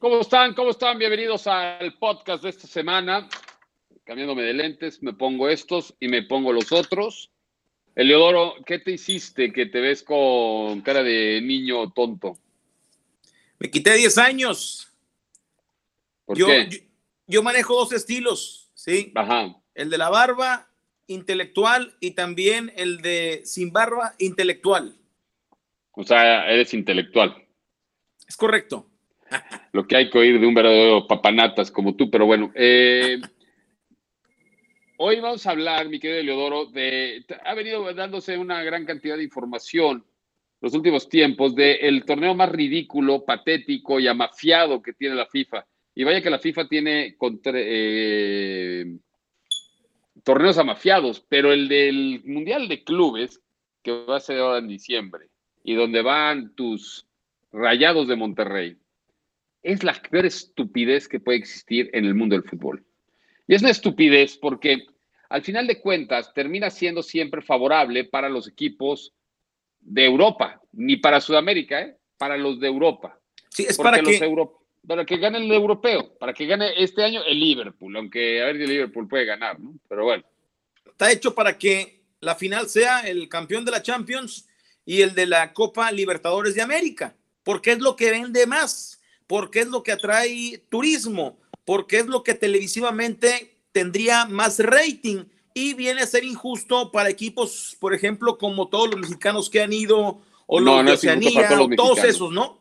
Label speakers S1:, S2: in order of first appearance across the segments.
S1: ¿Cómo están? ¿Cómo están? Bienvenidos al podcast de esta semana. Cambiándome de lentes, me pongo estos y me pongo los otros. Eleodoro, ¿qué te hiciste que te ves con cara de niño tonto?
S2: Me quité 10 años.
S1: ¿Por
S2: yo,
S1: qué?
S2: Yo, yo manejo dos estilos, ¿sí?
S1: Ajá.
S2: El de la barba intelectual y también el de sin barba intelectual.
S1: O sea, eres intelectual.
S2: Es correcto.
S1: Lo que hay que oír de un verdadero papanatas como tú, pero bueno. eh, hoy vamos a hablar, mi querido Eleodoro, de. Ha venido dándose una gran cantidad de información los últimos tiempos del torneo más ridículo, patético y amafiado que tiene la FIFA. Y vaya que la FIFA tiene contra- eh, torneos amafiados, pero el del Mundial de Clubes, que va a ser ahora en diciembre, y donde van tus rayados de Monterrey, es la peor estupidez que puede existir en el mundo del fútbol. Y es una estupidez porque al final de cuentas termina siendo siempre favorable para los equipos de Europa, ni para Sudamérica, ¿eh? para los de Europa.
S2: Sí, es
S1: Porque
S2: para
S1: los
S2: que,
S1: euro- para que gane el europeo, para que gane este año el Liverpool, aunque a ver si el Liverpool puede ganar, ¿no? Pero bueno,
S2: está hecho para que la final sea el campeón de la Champions y el de la Copa Libertadores de América, porque es lo que vende más, porque es lo que atrae turismo, porque es lo que televisivamente tendría más rating y viene a ser injusto para equipos, por ejemplo, como todos los mexicanos que han ido o
S1: No,
S2: los
S1: no
S2: Oceanía,
S1: todos los
S2: todos esos, ¿no?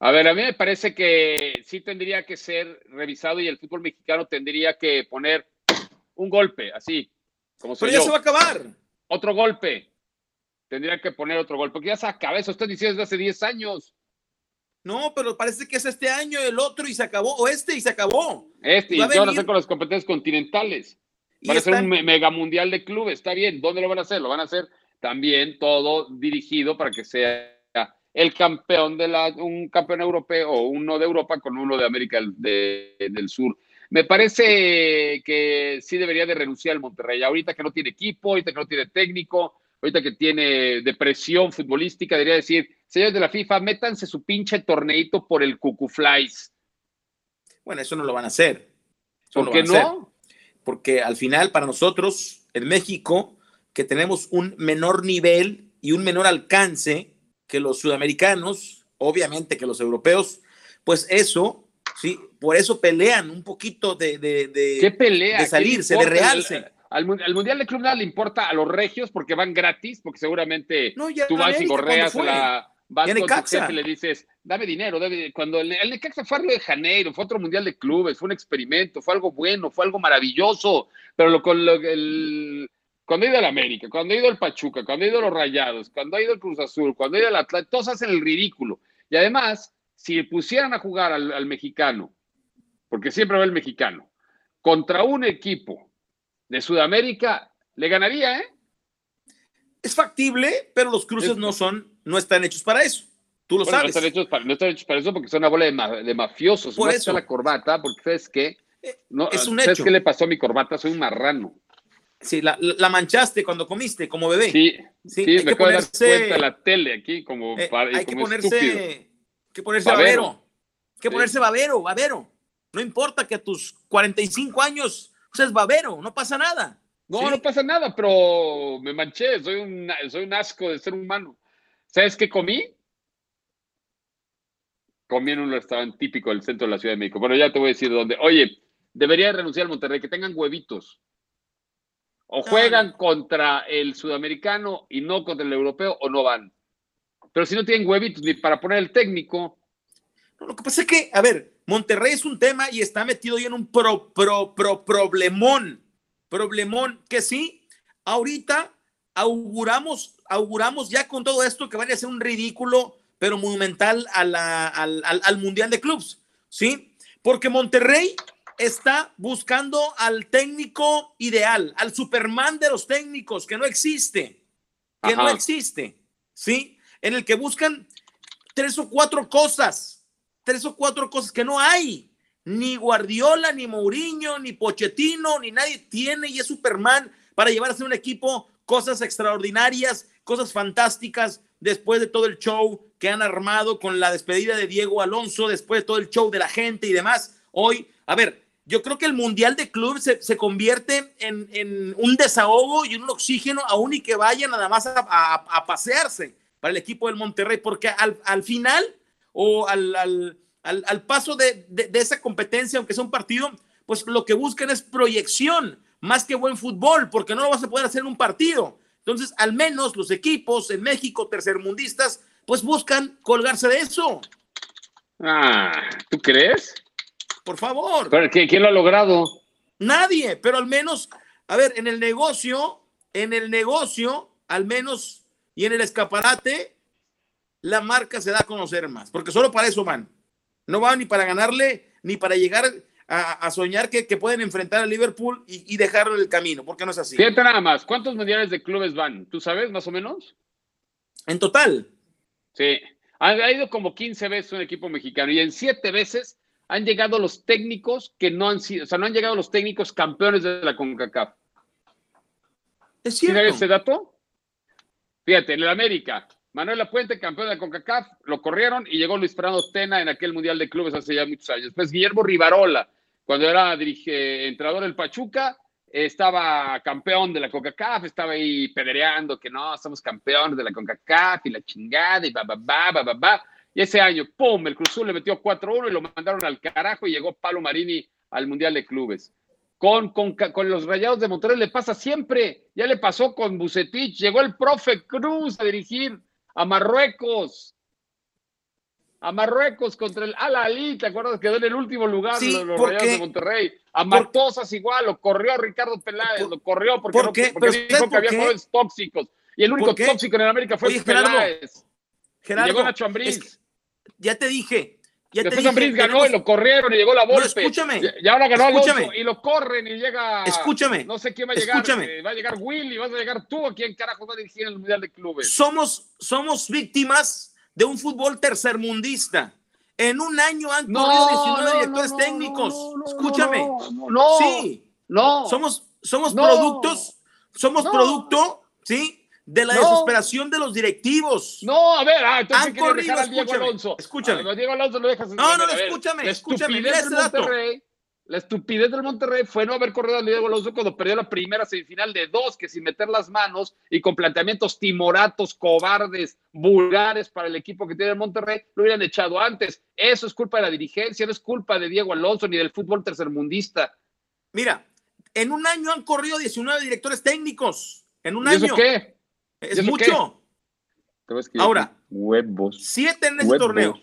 S1: A ver, a mí me parece que sí tendría que ser revisado y el fútbol mexicano tendría que poner un golpe, así, como
S2: Pero ya
S1: yo.
S2: se va a acabar.
S1: Otro golpe. Tendría que poner otro golpe, porque ya se acaba eso, estoy diciendo desde hace 10 años.
S2: No, pero parece que es este año, el otro y se acabó, o este y se acabó.
S1: Este, y qué van a hacer con las competencias continentales. Van a hacer un me- mega mundial de clubes, está bien. ¿Dónde lo van a hacer? Lo van a hacer también todo dirigido para que sea el campeón de la, un campeón europeo o uno de Europa con uno de América del, de- del Sur. Me parece que sí debería de renunciar el Monterrey. Ahorita que no tiene equipo, ahorita que no tiene técnico, ahorita que tiene depresión futbolística, debería decir, señores de la FIFA, métanse su pinche torneito por el Cucuflies.
S2: Bueno, eso no lo van a hacer. Eso
S1: ¿Por qué no?
S2: Porque al final, para nosotros, en México, que tenemos un menor nivel y un menor alcance que los sudamericanos, obviamente que los europeos, pues eso, sí, por eso pelean un poquito de, de, de-
S1: ¿Qué pelea?
S2: de
S1: ¿Qué
S2: salirse, de realce.
S1: Al, al mun- al Mundial de Club nada le importa a los regios porque van gratis, porque seguramente
S2: No, ya
S1: tú vas y
S2: América,
S1: gorreas a
S2: ¿cuándo fue?
S1: la... Vas con tu jefe y le dices, dame dinero, dame... Cuando el, el Necaxa fue a Río de Janeiro, fue otro Mundial de Clubes, fue un experimento, fue algo bueno, fue algo maravilloso, pero lo, con lo, el, cuando ha ido al América, cuando ha ido el Pachuca, cuando ha ido los Rayados, cuando ha ido el Cruz Azul, cuando ha ido el Atlanta, todos hacen el ridículo. Y además, si pusieran a jugar al, al mexicano, porque siempre va el mexicano, contra un equipo de Sudamérica, le ganaría, ¿eh?
S2: Es factible, pero los cruces
S1: Es-
S2: no son, no están hechos para eso. Tú lo
S1: Bueno, no
S2: sabes.
S1: están, hechos para, no están hechos para eso porque son una bola de, ma- de mafiosos.
S2: Por
S1: Por
S2: eso.
S1: la corbata, porque ¿sabes qué?
S2: Eh,
S1: No,
S2: es un
S1: ¿Sabes
S2: hecho.
S1: qué le pasó a mi corbata? Soy un marrano.
S2: Sí, la, la manchaste cuando comiste como bebé.
S1: Sí,
S2: Sí,
S1: sí,
S2: hay
S1: me
S2: que
S1: acabo de dar
S2: ponerse-
S1: cuenta la tele aquí como,
S2: Eh,
S1: para-
S2: hay que ponerse,
S1: estúpido.
S2: que ponerse
S1: Babero.
S2: babero. Hay que
S1: Sí.
S2: ponerse babero, babero. No importa que a tus 45 años seas babero, no pasa nada.
S1: No,
S2: ¿sí?
S1: no pasa nada, pero me manché, soy un, soy un asco de ser humano. ¿Sabes qué comí? Comí en un restaurante típico del centro de la Ciudad de México. Bueno, ya te voy a decir dónde. Oye, debería renunciar al Monterrey, que tengan huevitos. O juegan contra el sudamericano y no contra el europeo, o no van. Pero si no tienen huevitos ni para poner el técnico,
S2: Lo que pasa es que, a ver, Monterrey es un tema y está metido ya en un pro, pro, pro, problemón. Problemón que sí, ahorita auguramos, auguramos ya con todo esto que vaya a ser un ridículo, pero monumental a la- al, al- al Mundial de Clubs, ¿sí? Porque Monterrey está buscando al técnico ideal, al Superman de los técnicos, que no existe, que no existe, ¿sí? En el que buscan tres o cuatro cosas, tres o cuatro cosas que no hay. Ni Guardiola, ni Mourinho, ni Pochettino, ni nadie tiene y es Superman para llevar a ser un equipo cosas extraordinarias, cosas fantásticas, después de todo el show que han armado con la despedida de Diego Alonso, después de todo el show de la gente y demás, hoy, a ver, yo creo que el Mundial de Clubes se, convierte en, un desahogo y un oxígeno, aún y que vayan nada más a, pasearse para el equipo del Monterrey, porque al, final o al, paso de, de, esa competencia, aunque sea un partido, pues lo que buscan es proyección, más que buen fútbol, porque no lo vas a poder hacer en un partido. Entonces, al menos los equipos en México, tercermundistas, pues buscan colgarse de eso.
S1: Ah, ¿tú crees?
S2: por favor.
S1: ¿Pero quién lo ha logrado?
S2: Nadie, pero al menos, a ver, en el negocio, en el negocio, al menos, y en el escaparate, la marca se da a conocer más, porque solo para eso van. No van ni para ganarle, ni para llegar a, soñar que, pueden enfrentar a Liverpool y, y dejarlo en el camino, porque no es así.
S1: Fíjate nada más, ¿cuántos mundiales de clubes van? ¿Tú sabes, más o menos?
S2: En total.
S1: Sí, ha, ido como 15 veces un equipo mexicano y en 7 veces han llegado los técnicos que no han sido, o sea, no han llegado los técnicos campeones de la CONCACAF.
S2: Es cierto.
S1: ese dato? Fíjate, en el América, Manuel Puente, campeón de la CONCACAF, lo corrieron y llegó Luis Fernando Tena en aquel Mundial de Clubes hace ya muchos años. Después Guillermo Rivarola, cuando era dirige, entrenador del Pachuca, estaba campeón de la CONCACAF, estaba ahí pedereando que no, somos campeones de la CONCACAF y la chingada y ba, ba, ba, ba, ba. Y ese año, ¡pum! El Cruzul le metió 4-1 y lo mandaron al carajo y llegó Palo Marini al Mundial de Clubes. Con, con, con, los Rayados de Monterrey le pasa siempre. Ya le pasó con Bucetich. Llegó el profe Cruz a dirigir a Marruecos. A Marruecos contra el Al Ali, ¿te acuerdas? Quedó en el último lugar los, Rayados de Monterrey. A Matosas igual, lo corrió Ricardo Peláez, lo corrió porque, no, porque dijo que había jugadores tóxicos. Y el único tóxico en América fue Oye, Peláez.
S2: Gerardo,
S1: llegó Nacho Ambriz
S2: ya te dije. Ya
S1: Después te dije, ganó y lo corrieron y llegó la Volpe.
S2: escúchame.
S1: Y ahora ganó escúchame. y lo corren y llega.
S2: Escúchame.
S1: No sé quién va a llegar. Escúchame. Va a llegar Willy, vas a llegar tú. ¿A quién carajo va a dirigir el Mundial de Clubes?
S2: Somos, somos víctimas de un fútbol tercermundista. En un año han corrido 19 directores técnicos. Escúchame.
S1: No.
S2: Sí.
S1: No.
S2: Somos, somos productos. Somos producto, ¿sí? de la desesperación de los directivos.
S1: No, a ver, ah, entonces han corrido, dejar Diego Alonso.
S2: Escúchame.
S1: A Diego Alonso lo dejas.
S2: No, no, no escúchame, escúchame. Mira ese dato.
S1: Monterrey, la estupidez del Monterrey fue no haber corrido a Diego Alonso cuando perdió la primera semifinal de dos, que sin meter las manos y con planteamientos timoratos, cobardes, vulgares para el equipo que tiene el Monterrey, lo hubieran echado antes. Eso es culpa de la dirigencia, no es culpa de Diego Alonso ni del fútbol tercermundista.
S2: Mira, en un año han corrido 19 directores técnicos. En un año.
S1: ¿Eso qué?
S2: Es mucho. Ahora,
S1: huevos.
S2: Siete en este torneo.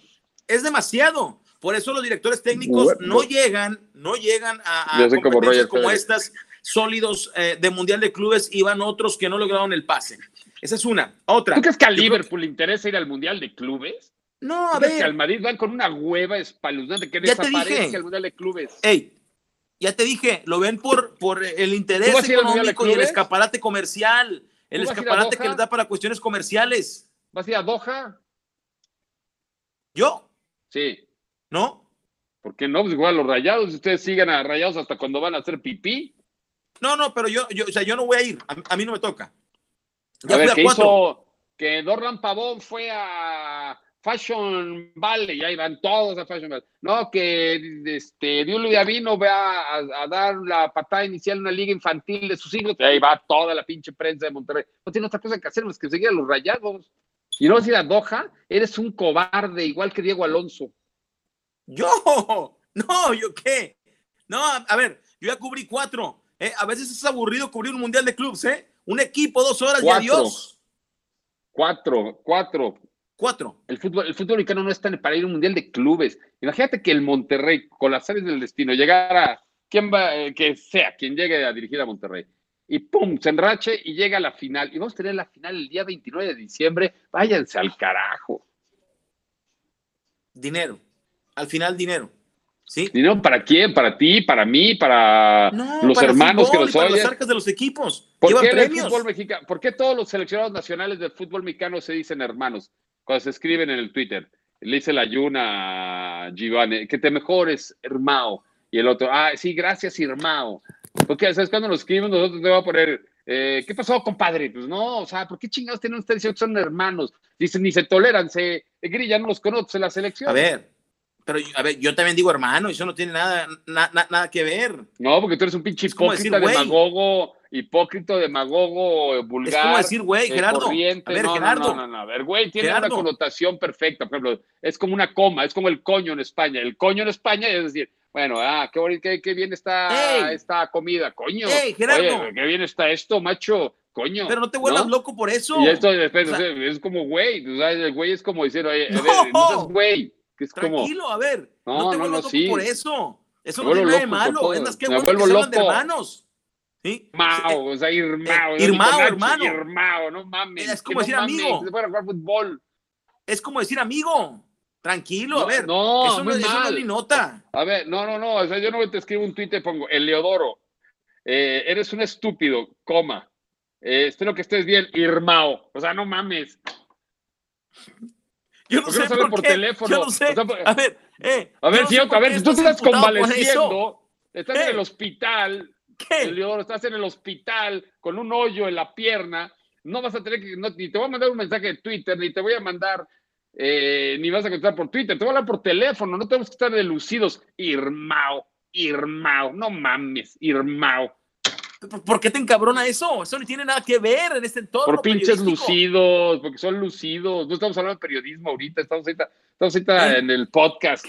S2: Es demasiado. Por eso los directores técnicos no llegan, no llegan a, a competencias como, estas sólidos eh, de Mundial de Clubes y van otros que no lograron el pase. Esa es una. Otra.
S1: ¿Tú crees que a Liverpool le interesa ir al Mundial de Clubes?
S2: No, a ver.
S1: que al Madrid van con una hueva espeluznante que ya desaparece al Mundial de Clubes.
S2: Ey, ya te dije, lo ven por, por el interés económico y el escaparate comercial el escaparate que les da para cuestiones comerciales.
S1: ¿Vas a ir a Doha?
S2: ¿Yo?
S1: Sí.
S2: ¿No?
S1: ¿Por qué no? Pues igual los rayados, ustedes sigan a rayados hasta cuando van a hacer pipí.
S2: No, no, pero yo, yo, o sea, yo no voy a ir, a, mí no me toca.
S1: Ya a ver, ¿qué hizo? Que Dorlan Pavón fue a Fashion Valley, ahí van todos a Fashion Valley. No, que este, Dios Avino va a, dar la patada inicial en una liga infantil de sus hijos, y ahí va toda la pinche prensa de Monterrey. No tiene otra cosa que hacer más que seguir a los rayados. Y no vas a ir a Doha, eres un cobarde, igual que Diego Alonso.
S2: Yo, no, yo qué. No, a, ver, yo ya cubrí cuatro. ¿eh? A veces es aburrido cubrir un mundial de clubes, ¿eh? Un equipo, dos horas y adiós.
S1: Cuatro, cuatro.
S2: Cuatro.
S1: El fútbol, el fútbol mexicano no está para ir a un mundial de clubes. Imagínate que el Monterrey, con las áreas del destino, llegara, quien va, eh, que sea, quien llegue a dirigir a Monterrey, y pum, se enrache y llega a la final. Y vamos a tener la final el día 29 de diciembre. Váyanse al carajo.
S2: Dinero. Al final, dinero. ¿Sí?
S1: ¿Dinero para quién? ¿Para ti? ¿Para mí? ¿Para los hermanos que los oyen?
S2: Para de los equipos.
S1: ¿Por qué, fútbol mexicano, ¿Por qué todos los seleccionados nacionales del fútbol mexicano se dicen hermanos? cuando se escriben en el Twitter. Le dice la Yuna a Giovanni, que te mejores, hermano. Y el otro, ah, sí, gracias, hermano. Porque, ¿sabes cuando nos escribimos? Nosotros te vamos a poner, eh, ¿qué pasó, compadre? Pues no, o sea, ¿por qué chingados tienen ustedes que son hermanos? Dicen, ni se toleran, se grilla, no los conoce la selección.
S2: A ver, pero a ver, yo también digo hermano, eso no tiene nada, nada que ver.
S1: No, porque tú eres un pinche hipócrita, demagogo, hipócrita, demagogo, vulgar. Es
S2: como decir, güey, eh, Gerardo. A ver,
S1: no,
S2: Gerardo.
S1: No, no, no, a ver, güey, tiene una connotación perfecta. Por ejemplo, es como una coma, es como el coño en España. El coño en España es decir, bueno, ah, qué bonito, qué, bien está esta comida, coño.
S2: Ey, Gerardo.
S1: Oye, qué bien está esto, macho. Coño.
S2: Pero no te vuelvas loco por eso.
S1: Y esto después, es como güey. O sea, el güey es como decir, oye, no, a ver, no güey. Que es
S2: Tranquilo, a ver, no, te vuelvas loco por eso. Eso no tiene nada de malo. Es más que bueno que se hablan de hermanos. ¿Sí?
S1: Mao, o sea, Irmao.
S2: Eh, Irmao, hermano.
S1: Irmao, no mames.
S2: Es como decir amigo.
S1: Se puede jugar fútbol.
S2: Es como decir amigo. Tranquilo, a ver. No, eso, no, eso no es ni nota.
S1: A ver, no, no, no. O sea, yo no te escribo un tuit y pongo, el Leodoro, eh, eres un estúpido, coma. Eh, espero que estés bien, Irmao. O sea, no mames.
S2: Yo no sé por, teléfono. Yo no sé. a ver, eh,
S1: a ver, si, a ver, tú estás convaleciendo, estás en el hospital, ¿Qué? Estás en el hospital con un hoyo en la pierna, no vas a tener que, ni te voy a mandar un mensaje de Twitter, ni te voy a mandar, eh, ni vas a contestar por Twitter, te voy a hablar por teléfono, no tenemos que estar delucidos. Irmao, Irmao, no mames, Irmao.
S2: ¿Por qué te encabrona eso? Eso no tiene nada que ver en este entorno.
S1: Por pinches lucidos, porque son lucidos. No estamos hablando de periodismo ahorita, estamos ahorita, estamos ahorita en el podcast.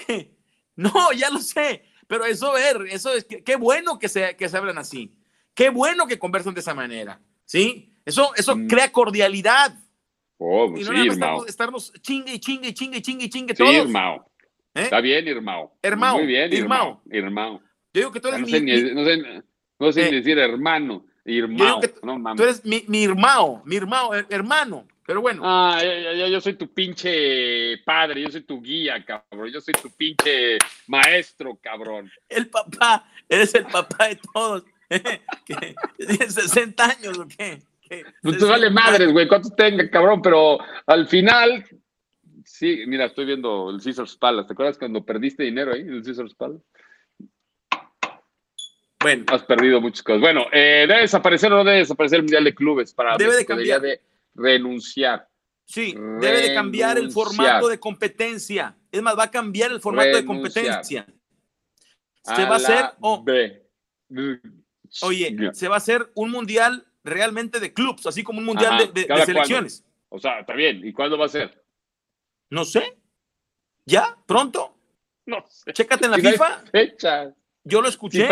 S2: No, ya lo sé, pero eso, ver, eso es, qué bueno que se, que se hablan así. Qué bueno que conversan de esa manera. ¿Sí? Eso, eso mm. crea cordialidad.
S1: Oh, y no sí,
S2: estarnos, estarnos, chingue chingue chingue chingue chingue
S1: sí, todos. Irmao. ¿Eh? Está bien, Irmao.
S2: Hermao.
S1: Muy bien, Irmao. Irmao.
S2: Yo digo que tú eres
S1: no sé,
S2: mi,
S1: no sé, no sé ni decir hermano, hermano. No,
S2: tú eres mi, mi hermano, mi hermano, hermano. Pero bueno.
S1: Ah, ya, ya, yo soy tu pinche padre, yo soy tu guía, cabrón. Yo soy tu pinche maestro, cabrón.
S2: El papá, eres el papá de todos. ¿Tienes 60 años o qué?
S1: No te vale madres, güey, cuántos tenga, cabrón, pero al final, sí, mira, estoy viendo el Caesars Palace. ¿Te acuerdas cuando perdiste dinero ahí, el Caesars Palace? Bueno. Has perdido muchas cosas. Bueno, eh, ¿debe desaparecer o no debe desaparecer el Mundial de Clubes? Para
S2: debe de cambiar.
S1: De renunciar.
S2: Sí, debe de cambiar el formato de competencia. Es más, va a cambiar el formato de competencia. Se va a hacer. oye, se va a hacer un mundial realmente de clubs, así como un mundial de, selecciones.
S1: O sea, está bien. ¿Y cuándo va a ser?
S2: No sé. ¿Ya? ¿Pronto?
S1: No sé.
S2: Chécate en la FIFA. Yo lo escuché.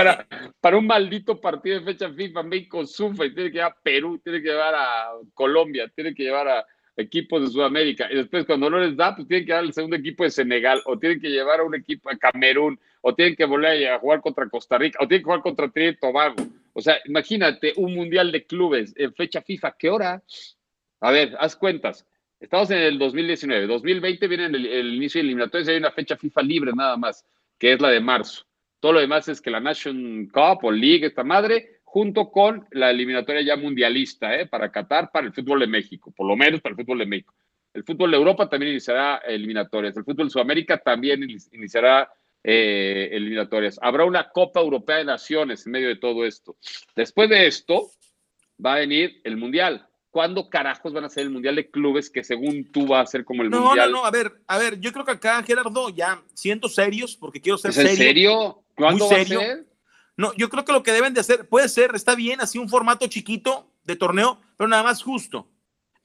S1: para, un maldito partido de fecha FIFA, México sufre, tiene que llevar a Perú, tiene que llevar a Colombia, tiene que llevar a equipos de Sudamérica. Y después, cuando no les da, pues tienen que dar al segundo equipo de Senegal, o tienen que llevar a un equipo de Camerún, o tienen que volver a jugar contra Costa Rica, o tienen que jugar contra Trinidad y Tobago. O sea, imagínate un mundial de clubes en fecha FIFA. ¿Qué hora? A ver, haz cuentas. Estamos en el 2019. 2020 viene el, inicio de eliminatorios y hay una fecha FIFA libre nada más, que es la de marzo. Todo lo demás es que la Nation Cup o League, esta madre, junto con la eliminatoria ya mundialista ¿eh? para Qatar, para el fútbol de México, por lo menos para el fútbol de México. El fútbol de Europa también iniciará eliminatorias. El fútbol de Sudamérica también iniciará eh, eliminatorias. Habrá una Copa Europea de Naciones en medio de todo esto. Después de esto, va a venir el Mundial. ¿Cuándo carajos van a ser el Mundial de Clubes que según tú va a ser como el Mundial?
S2: No, no, a ver, a ver, yo creo que acá, Gerardo, ya siento serios, porque quiero ser
S1: ¿Es en serio? ¿Cuándo va a ser?
S2: No, yo creo que lo que deben de hacer, puede ser, está bien, así un formato chiquito de torneo, pero nada más justo,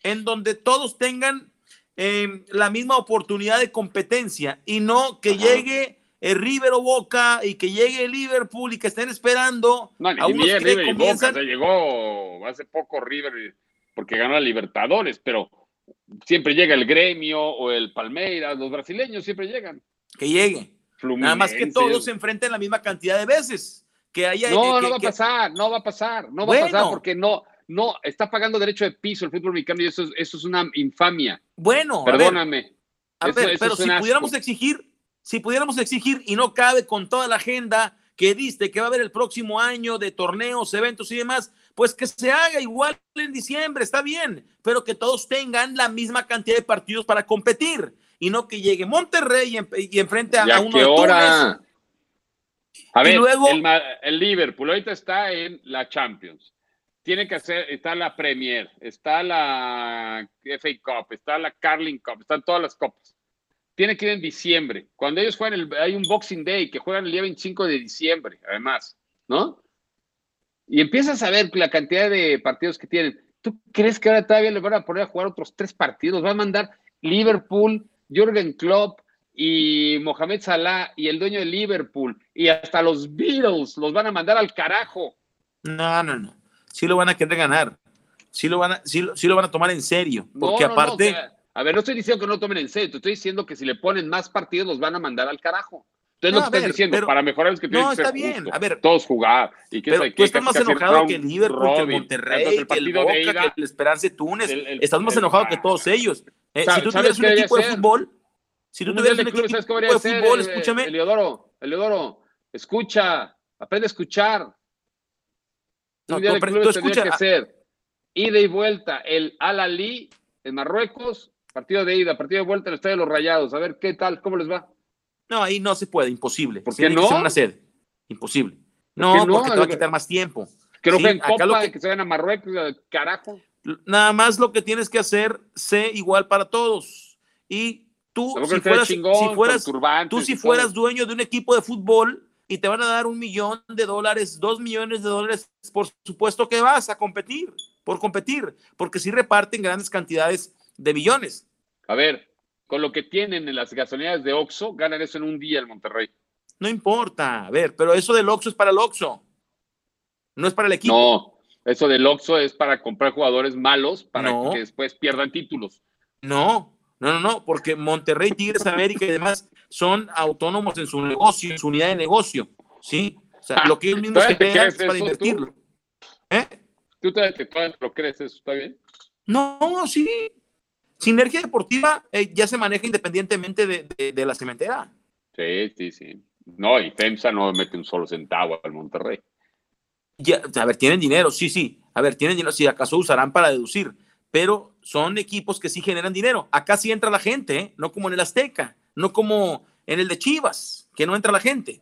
S2: en donde todos tengan em, la misma oportunidad de competencia y no que llegue el River o Boca y que llegue el Liverpool y que estén esperando
S1: no, a unos que River comienzan... Boca, se llegó hace poco River porque ganó a Libertadores, pero siempre llega el gremio o el Palmeiras, los brasileños siempre llegan.
S2: Que llegue. Nada más que todos se enfrenten la misma cantidad de veces. Que haya,
S1: no, no va a pasar, no va a pasar, no va a pasar porque no, no, está pagando derecho de piso el fútbol mexicano y eso, eso es una infamia.
S2: Bueno,
S1: perdóname.
S2: A ver, pero si pudiéramos exigir, si pudiéramos exigir y no cabe con toda la agenda que diste que va a haber el próximo año de torneos, eventos y demás, pues que se haga igual en diciembre, está bien, pero que todos tengan la misma cantidad de partidos para competir y no que llegue Monterrey y, enfrente a, a uno de hora?
S1: A ver, luego, el, Liverpool ahorita está en la Champions. tiene que hacer, está la Premier, está la FA Cup, está la Carling Cup, están todas las copas. Tiene que ir en diciembre. Cuando ellos juegan, el, hay un Boxing Day que juegan el día 25 de diciembre, además, ¿no? Y empiezas a ver la cantidad de partidos que tienen. ¿Tú crees que ahora todavía le van a poner a jugar otros tres partidos? Va a mandar Liverpool, Jürgen Klopp y Mohamed Salah y el dueño de Liverpool y hasta los Beatles los van a mandar al carajo.
S2: No, no, no sí lo van a querer ganar. Sí lo van a, sí, lo van a tomar en serio. Porque aparte.
S1: a ver, no estoy diciendo que no lo tomen en serio, te estoy diciendo que si le ponen más partidos los van a mandar al carajo. Entonces no, lo que estás diciendo, para mejorar es que
S2: tienen no, está bien. a ver,
S1: todos jugar.
S2: Y que, pero tú estás más enojado que el Liverpool, que el Monterrey, el que el Boca, que el Esperanza Túnez. estás más enojado que todos ellos. Eh, si tú tuvieras un equipo de fútbol, si tú tuvieras un equipo de fútbol, escúchame.
S1: Eliodoro, Eliodoro, escucha, aprende a escuchar. No, de tendría que ser ida y vuelta, el Al-Ali en Marruecos, partido de ida, partido de vuelta en el Estadio de los Rayados. A ver qué tal, cómo les va.
S2: No, ahí no se puede, imposible. ¿Por qué no? Que una sede. Imposible. No, porque te va a quitar más tiempo.
S1: Que no en Copa, que... que se vayan a Marruecos, carajo.
S2: Nada más lo que tienes que hacer, sé igual para todos. Y tú, si fueras, si fueras, tú si fueras dueño de un equipo de fútbol, y te van a dar un millón de dólares, dos millones de dólares, por supuesto que vas a competir, por competir, porque sí reparten grandes cantidades de millones.
S1: A ver, con lo que tienen en las gasolineras de Oxxo, ganan eso en un día el Monterrey.
S2: No importa, a ver, pero eso del Oxxo es para el Oxxo, no es para el equipo.
S1: No, eso del Oxxo es para comprar jugadores malos para que después pierdan títulos.
S2: No, no, no, no, porque Monterrey, Tigres, América y demás son autónomos en su negocio, en su unidad de negocio, ¿sí? O sea, lo que ellos mismos crean es para invertirlo.
S1: ¿Eh? ¿Tú te, lo crees eso? ¿Está bien?
S2: No, sí. Sinergia Deportiva eh, ya se maneja independientemente de, de, la cementera.
S1: Sí, sí, sí. No, y FEMSA no mete un solo centavo al Monterrey.
S2: Ya, a ver, tienen dinero, sí, sí. A ver, tienen dinero, si acaso usarán para deducir pero son equipos que sí generan dinero. Acá sí entra la gente, ¿eh? no como en el Azteca, no como en el de Chivas, que no entra la gente.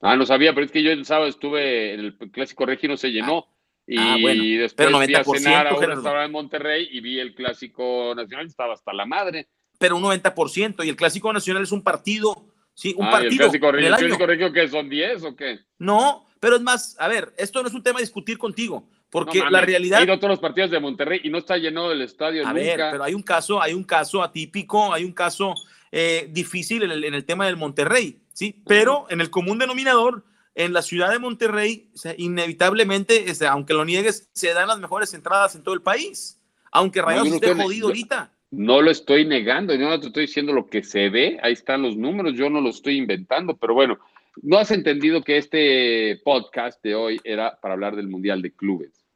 S1: Ah, no sabía, pero es que yo el sábado estuve en el Clásico Regio, no se llenó. Y ah, después pero 90%, fui a cenar a un restaurante en Monterrey y vi el Clásico Nacional, estaba hasta la madre.
S2: Pero un 90%, y el Clásico Nacional es un partido, sí, un
S1: ah,
S2: partido. ¿y
S1: el Clásico, Regio, ¿el Clásico Regio qué son 10 o qué?
S2: No, pero es más, a ver, esto no es un tema a discutir contigo. Porque la realidad.
S1: He ido a todos los partidos de Monterrey y no está lleno el estadio. A ver,
S2: pero hay un caso, hay un caso atípico, hay un caso eh, difícil en el, tema del Monterrey, ¿sí? Pero en el común denominador, en la ciudad de Monterrey, inevitablemente, aunque lo niegues, se dan las mejores entradas en todo el país. Aunque Rayados esté jodido ahorita.
S1: No lo estoy negando, yo no te estoy diciendo lo que se ve, ahí están los números, yo no lo estoy inventando, pero bueno, no has entendido que este podcast de hoy era para hablar del Mundial de Clubes.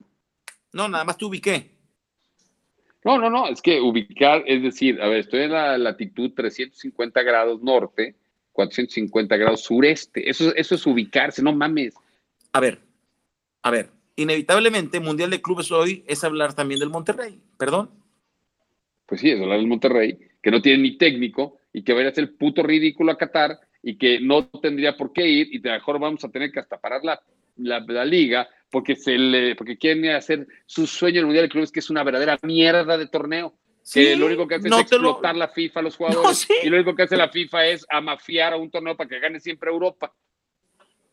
S2: No, nada más te ubiqué.
S1: No, no, no, es que ubicar, es decir, a ver, estoy en la latitud 350 grados norte, 450 grados sureste. Eso, eso es ubicarse, no mames.
S2: A ver, a ver, inevitablemente Mundial de Clubes hoy es hablar también del Monterrey, perdón.
S1: Pues sí, es hablar del Monterrey, que no tiene ni técnico y que vaya a ser el puto ridículo a Qatar y que no tendría por qué ir y de mejor vamos a tener que hasta parar la, la liga porque, se le, porque quieren hacer su sueño en el Mundial de Clubes, que es una verdadera mierda de torneo. Que lo único que hace es explotar la FIFA a los jugadores. Y lo único que hace la FIFA es amafiar a un torneo para que gane siempre Europa.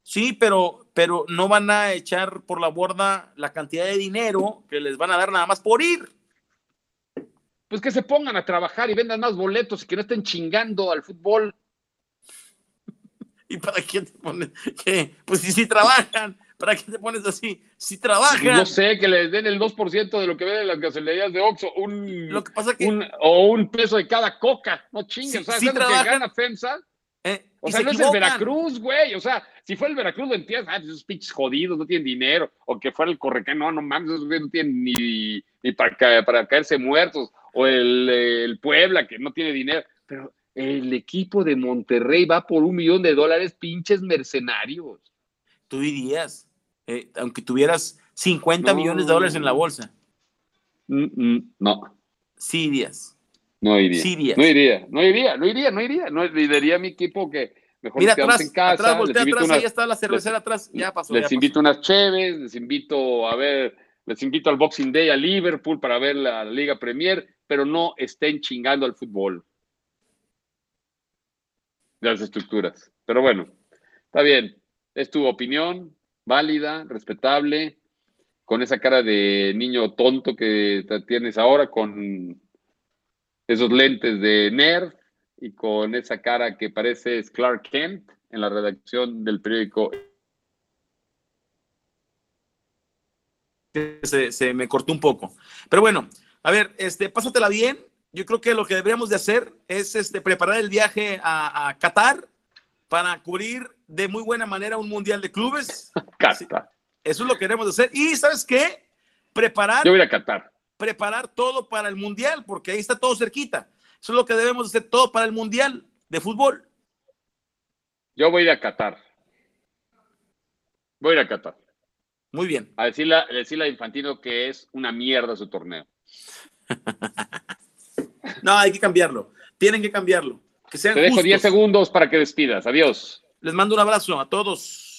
S2: Sí, pero, pero no van a echar por la borda la cantidad de dinero que les van a dar nada más por ir.
S1: Pues que se pongan a trabajar y vendan más boletos y que no estén chingando al fútbol.
S2: ¿Y para quién te ponen? Pues si sí, sí trabajan. ¿Para qué te pones así? Si trabajan.
S1: No sé, que les den el 2% de lo que venden las gasolinerías de Oxxo, un,
S2: lo que pasa que,
S1: o un peso de cada coca. No chingues, o sea, si trabajan, que gana FEMSA? Eh, o sea, no es el Veracruz, güey. O sea, si fue el Veracruz, lo entiendes. Ah, esos pinches jodidos no tienen dinero. O que fuera el Correcán, no, no mames, esos no tienen ni, ni para, para caerse muertos. O el, el Puebla, que no tiene dinero. Pero el equipo de Monterrey va por un millón de dólares, pinches mercenarios.
S2: Tú dirías. Eh, aunque tuvieras 50 millones de dólares en la bolsa.
S1: Mm, mm, no.
S2: Sí irías.
S1: No iría. No iría, no iría, no iría, no iría. No diría a mi equipo que mejor
S2: Mira, atrás, en casa. Atrás, voltea atrás, ahí está la cervecera atrás, ya pasó.
S1: Les invito unas cheves, les invito a ver Les invito al Boxing Day a Liverpool para ver la Liga Premier, pero no estén chingando al fútbol. De las estructuras. Pero bueno, está bien. Es tu opinión, válida, respetable, con esa cara de niño tonto que tienes ahora, con esos lentes de nerd y con esa cara que parece Clark Kent en la redacción del periódico.
S2: Se, se, me cortó un poco. Pero bueno, a ver, este, pásatela bien. Yo creo que lo que deberíamos de hacer es este, preparar el viaje a, a Qatar para cubrir de muy buena manera un mundial de clubes.
S1: Qatar.
S2: Eso es lo que queremos hacer. Y ¿sabes qué? Preparar.
S1: Yo voy a Qatar.
S2: Preparar todo para el mundial, porque ahí está todo cerquita. Eso es lo que debemos hacer todo para el mundial de fútbol.
S1: Yo voy a ir a Qatar. Voy a ir a Qatar.
S2: Muy bien.
S1: A decirle, a decirle a Infantino que es una mierda su torneo.
S2: no, hay que cambiarlo. Tienen que cambiarlo. Que sean
S1: Te dejo 10 segundos para que despidas. Adiós.
S2: Les mando un abrazo a todos.